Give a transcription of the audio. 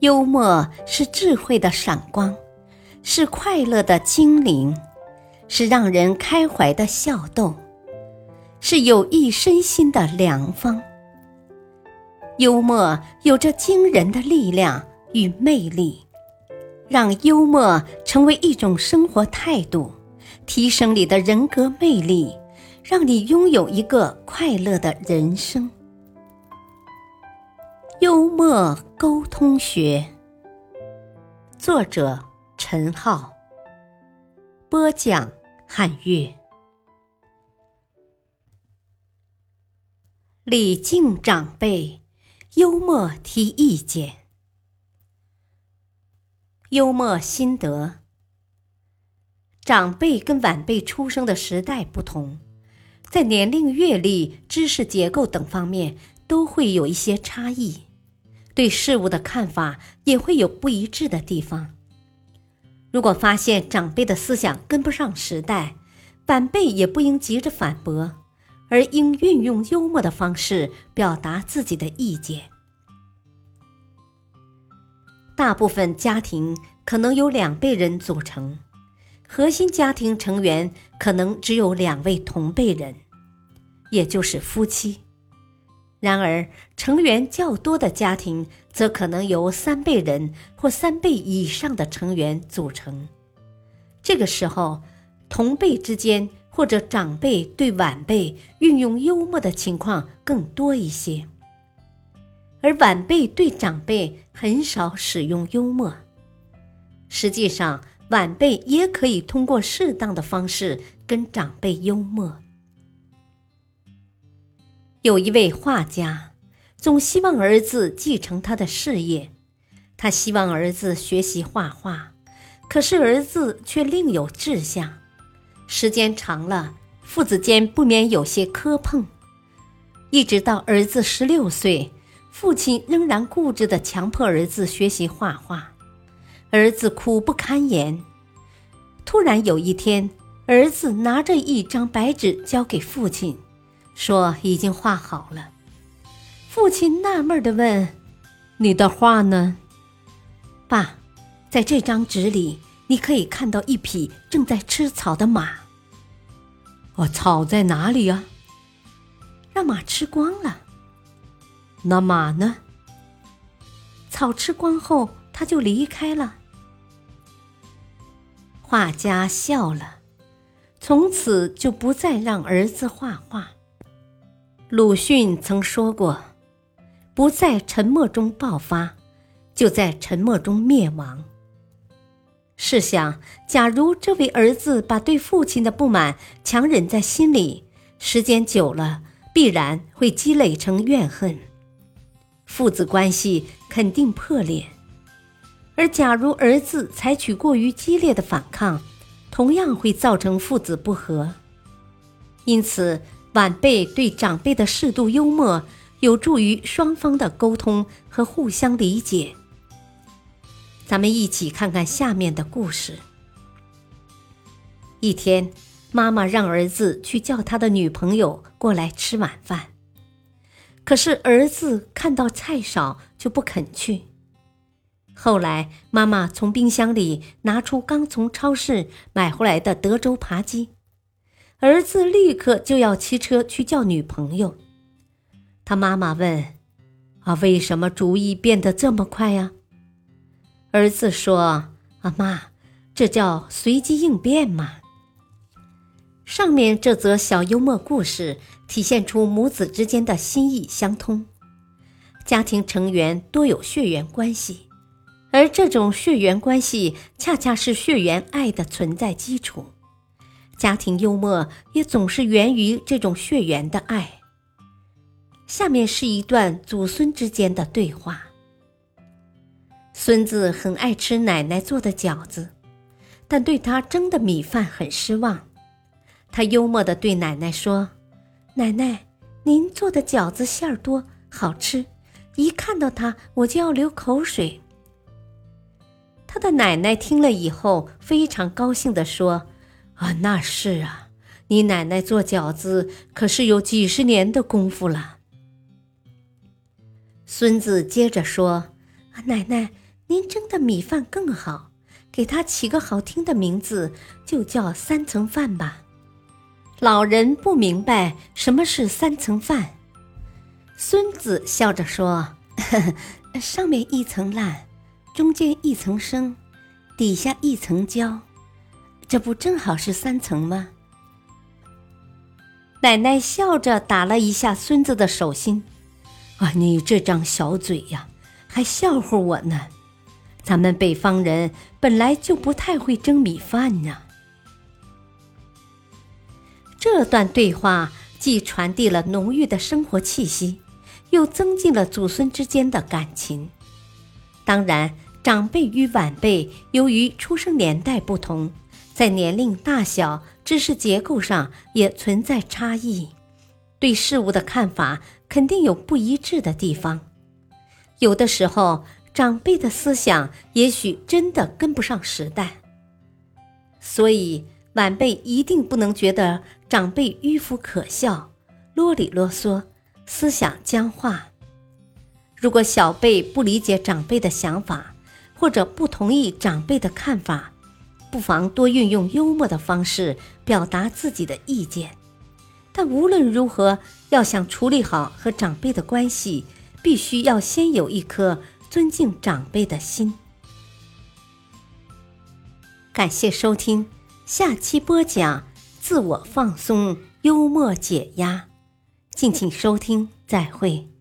幽默是智慧的闪光，是快乐的精灵，是让人开怀的笑动，是有益身心的良方。幽默有着惊人的力量与魅力，让幽默成为一种生活态度，提升你的人格魅力，让你拥有一个快乐的人生。幽默沟通学，作者陈浩，播讲汉月。礼敬长辈，幽默提意见。幽默心得：长辈跟晚辈出生的时代不同，在年龄、阅历、知识结构等方面都会有一些差异。对事物的看法也会有不一致的地方。如果发现长辈的思想跟不上时代，晚辈也不应急着反驳，而应运用幽默的方式表达自己的意见。大部分家庭可能由两辈人组成，核心家庭成员可能只有两位同辈人，也就是夫妻。然而，成员较多的家庭则可能由三辈人或三辈以上的成员组成。这个时候，同辈之间或者长辈对晚辈运用幽默的情况更多一些，而晚辈对长辈很少使用幽默。实际上，晚辈也可以通过适当的方式跟长辈幽默。有一位画家，总希望儿子继承他的事业。他希望儿子学习画画，可是儿子却另有志向。时间长了，父子间不免有些磕碰。一直到儿子十六岁，父亲仍然固执地强迫儿子学习画画，儿子苦不堪言。突然有一天，儿子拿着一张白纸交给父亲。说已经画好了，父亲纳闷的问：“你的画呢？”爸，在这张纸里，你可以看到一匹正在吃草的马。哦，草在哪里啊？让马吃光了。那马呢？草吃光后，他就离开了。画家笑了，从此就不再让儿子画画。鲁迅曾说过：“不在沉默中爆发，就在沉默中灭亡。”试想，假如这位儿子把对父亲的不满强忍在心里，时间久了，必然会积累成怨恨，父子关系肯定破裂；而假如儿子采取过于激烈的反抗，同样会造成父子不和。因此。晚辈对长辈的适度幽默，有助于双方的沟通和互相理解。咱们一起看看下面的故事。一天，妈妈让儿子去叫他的女朋友过来吃晚饭，可是儿子看到菜少就不肯去。后来，妈妈从冰箱里拿出刚从超市买回来的德州扒鸡。儿子立刻就要骑车去叫女朋友，他妈妈问：“啊，为什么主意变得这么快呀？”儿子说：“啊妈，这叫随机应变嘛。”上面这则小幽默故事体现出母子之间的心意相通，家庭成员多有血缘关系，而这种血缘关系恰恰是血缘爱的存在基础。家庭幽默也总是源于这种血缘的爱。下面是一段祖孙之间的对话：孙子很爱吃奶奶做的饺子，但对他蒸的米饭很失望。他幽默地对奶奶说：“奶奶，您做的饺子馅儿多，好吃，一看到它我就要流口水。”他的奶奶听了以后非常高兴地说。啊，那是啊，你奶奶做饺子可是有几十年的功夫了。孙子接着说：“啊，奶奶，您蒸的米饭更好，给它起个好听的名字，就叫三层饭吧。”老人不明白什么是三层饭，孙子笑着说：“呵 呵上面一层烂，中间一层生，底下一层焦，这不正好是三层吗？”奶奶笑着打了一下孙子的手心：“啊，你这张小嘴呀，还笑话我呢！咱们北方人本来就不太会蒸米饭呢。”这段对话既传递了浓郁的生活气息，又增进了祖孙之间的感情。当然，长辈与晚辈由于出生年代不同，在年龄大小、知识结构上也存在差异，对事物的看法肯定有不一致的地方。有的时候，长辈的思想也许真的跟不上时代，所以。晚辈一定不能觉得长辈迂腐可笑、啰里啰嗦、思想僵化。如果小辈不理解长辈的想法，或者不同意长辈的看法，不妨多运用幽默的方式表达自己的意见。但无论如何，要想处理好和长辈的关系，必须要先有一颗尊敬长辈的心。感谢收听。下期播讲自我放松、幽默解压，敬请收听，再会。